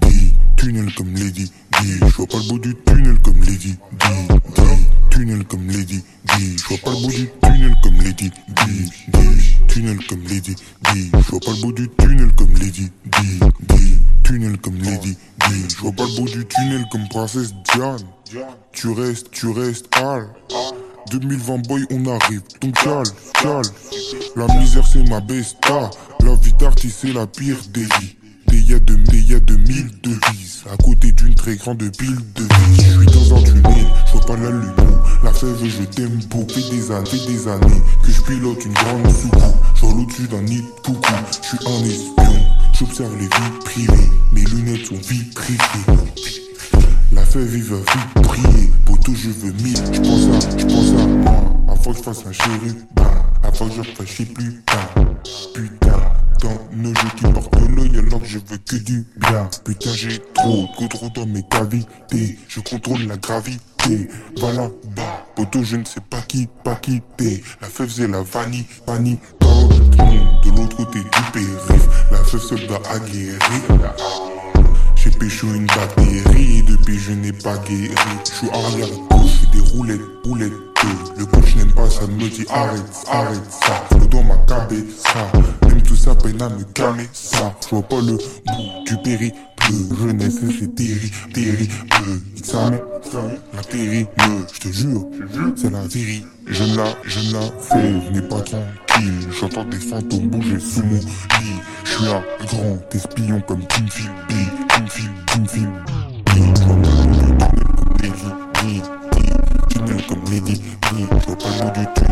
Di, tunnel comme Lady Di, je vois pas le bout du tunnel comme Lady Di, Di, tunnel comme Lady Di, je vois pas le bout du tunnel comme Lady Di, Di, tunnel comme Lady Di, je vois pas le bout du tunnel comme Lady Di, Di, tunnel comme Lady Di, je vois pas le bout du tunnel comme Princesse Diane. Tu restes, tu restes, Al. 2020 boy on arrive, donc calme, calme La misère c'est ma besta. La vie d'artiste c'est la pire des Y'a de, de mille devises. À côté d'une très grande pile de vie. Je suis dans un tunnel, je vois pas la lune. La fève je t'aime beaucoup Fait des années, des années Que je pilote une grande soucoupe. J'en au-dessus d'un nid de coucou. Je suis un espion J'observe les vies privées. Mes lunettes sont vitrifiées. La feuille vive vite prier, tout je veux mille, je pense à, je pense à moi, avant que je fasse un chérubin, avant que je fasse plus tard, putain, dans nos jeux qui portent que je veux que du bien, putain j'ai trop, trop trop dans mes cavités, je contrôle la gravité, voilà, bah, poteau je ne sais pas qui, pas quitter, la feuille c'est la vanille, vanille, de l'autre côté du périph', la feuille se doit aguerrir, j'ai pécho une batterie, depuis je n'ai pas guéri. Je suis arrière des roulettes, roulettes. Le coach n'aime pas ça, me dit arrête, arrête ça. Le dans ma ça. Même tout ça peine à me calmer ça. Je vois pas le bout du périple. Jeunesse, c'est terrible, terrible. Ça la terrible, je te jure, c'est la vérité. Je ne la, je ne la fais, je n'ai pas tranquille. J'entends des fantômes bouger sous mon lit. Je suis un grand espion comme Kim Philby film, film, film. Tunnel comme